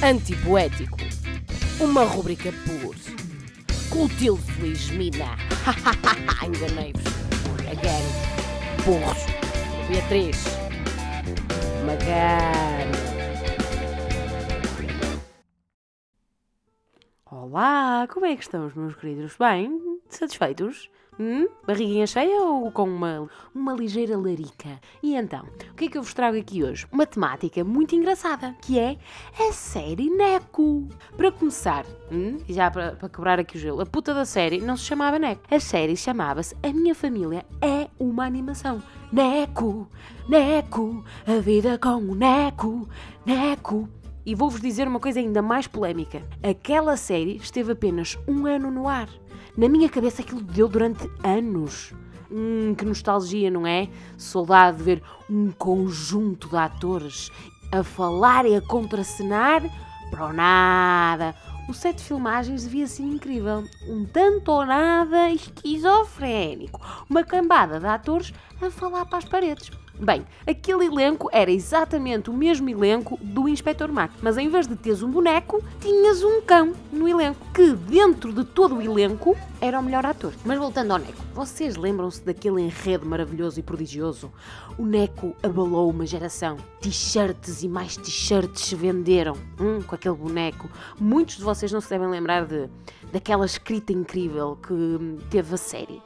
Antipoético. Uma rubrica por Clotilde Feliz Mina. Enganei-vos. Again. Burros. Beatriz. Magano. Olá, como é que estamos, meus queridos? Bem? Satisfeitos? Hum? Barriguinha cheia ou com uma, uma ligeira larica? E então, o que é que eu vos trago aqui hoje? Uma temática muito engraçada, que é a série Neco. Para começar, hum? já para, para quebrar aqui o gelo, a puta da série não se chamava Neco. A série chamava-se A Minha Família é uma Animação. Neco, Neco, a vida com o Neco, Neco. E vou-vos dizer uma coisa ainda mais polémica. Aquela série esteve apenas um ano no ar. Na minha cabeça aquilo deu durante anos. Hum, que nostalgia, não é? Saudade de ver um conjunto de atores a falar e a contracenar para nada. O set de filmagens devia ser incrível. Um tanto ou nada esquizofrénico. Uma cambada de atores a falar para as paredes. Bem, aquele elenco era exatamente o mesmo elenco do Inspector Mac, mas em vez de teres um boneco, tinhas um cão no elenco, que dentro de todo o elenco era o melhor ator. Mas voltando ao Neco, vocês lembram-se daquele enredo maravilhoso e prodigioso? O Neco abalou uma geração. T-shirts e mais t-shirts se venderam hum, com aquele boneco. Muitos de vocês não se devem lembrar de, daquela escrita incrível que teve a série.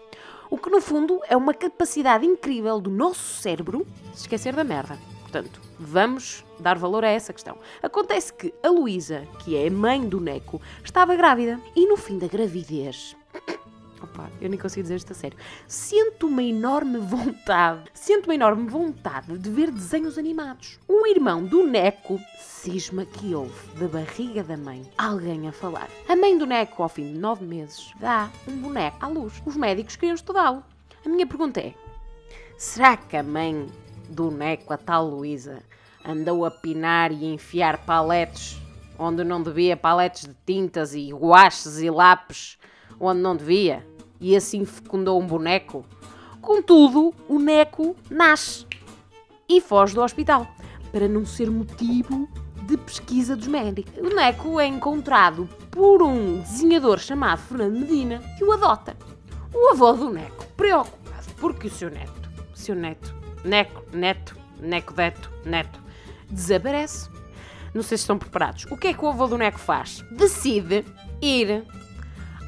O que no fundo é uma capacidade incrível do nosso cérebro se esquecer da merda. Portanto, vamos dar valor a essa questão. Acontece que a Luísa, que é a mãe do Neco, estava grávida e no fim da gravidez Opa, eu nem consigo dizer isto a sério. Sinto uma enorme vontade, sinto uma enorme vontade de ver desenhos animados. O irmão do Neco cisma que houve da barriga da mãe alguém a falar. A mãe do Neco, ao fim de nove meses, dá um boneco à luz. Os médicos queriam estudá-lo. A minha pergunta é: será que a mãe do Neco, a tal Luísa, andou a pinar e enfiar paletes onde não devia, paletes de tintas e guaches e lápis onde não devia? E assim fecundou um boneco. Contudo, o Neco nasce e foge do hospital, para não ser motivo de pesquisa dos médicos. O Neco é encontrado por um desenhador chamado Fernando Medina, que o adota. O avô do Neco, preocupado, porque o seu neto, seu neto, Neco, neto, Neco Deto, neto, desaparece. Não sei se estão preparados. O que é que o avô do Neco faz? Decide ir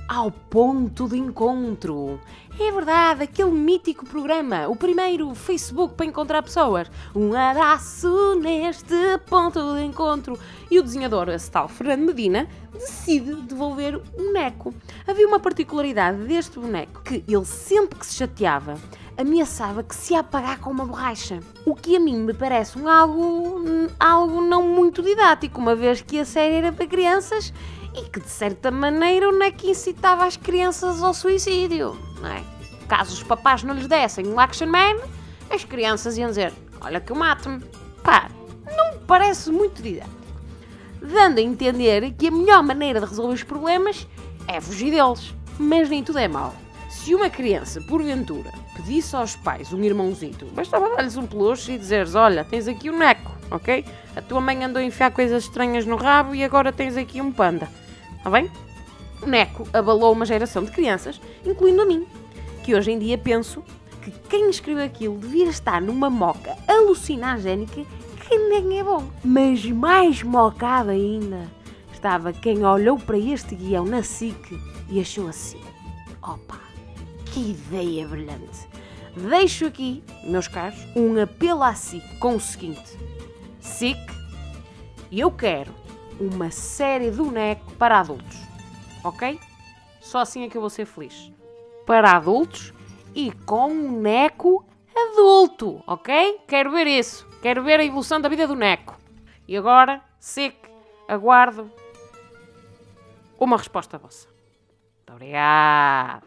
ao ponto de encontro. É verdade, aquele mítico programa, o primeiro Facebook para encontrar pessoas. Um abraço neste ponto de encontro. E o desenhador, esse tal Fernando Medina, decide devolver o boneco. Havia uma particularidade deste boneco, que ele sempre que se chateava, ameaçava que se ia apagar com uma borracha. O que a mim me parece um algo, algo não muito didático, uma vez que a série era para crianças e que de certa maneira não é que incitava as crianças ao suicídio, não é? Caso os papás não lhes dessem um action man, as crianças iam dizer: Olha que eu mato-me. Pá, não me parece muito didático. Dando a entender que a melhor maneira de resolver os problemas é fugir deles. Mas nem tudo é mau. Se uma criança, porventura, pedisse aos pais um irmãozito, bastava dar-lhes um peluche e dizeres: Olha, tens aqui um neco, ok? A tua mãe andou a enfiar coisas estranhas no rabo e agora tens aqui um panda. Está bem? O Neco abalou uma geração de crianças, incluindo a mim, que hoje em dia penso que quem escreveu aquilo devia estar numa moca alucinagénica que nem é bom. Mas mais mocada ainda estava quem olhou para este guião na SIC e achou assim: opa, que ideia brilhante! Deixo aqui, meus caros, um apelo à SIC com o seguinte: SIC, eu quero uma série do Neco para adultos. Ok? Só assim é que eu vou ser feliz. Para adultos e com um Neco adulto. Ok? Quero ver isso. Quero ver a evolução da vida do Neco. E agora, SIC, aguardo uma resposta vossa. Muito obrigado.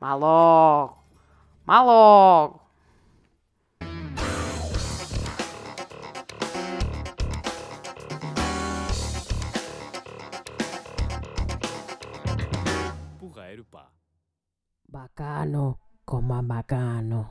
Mal logo. Mal logo. Bacano, coman bacano.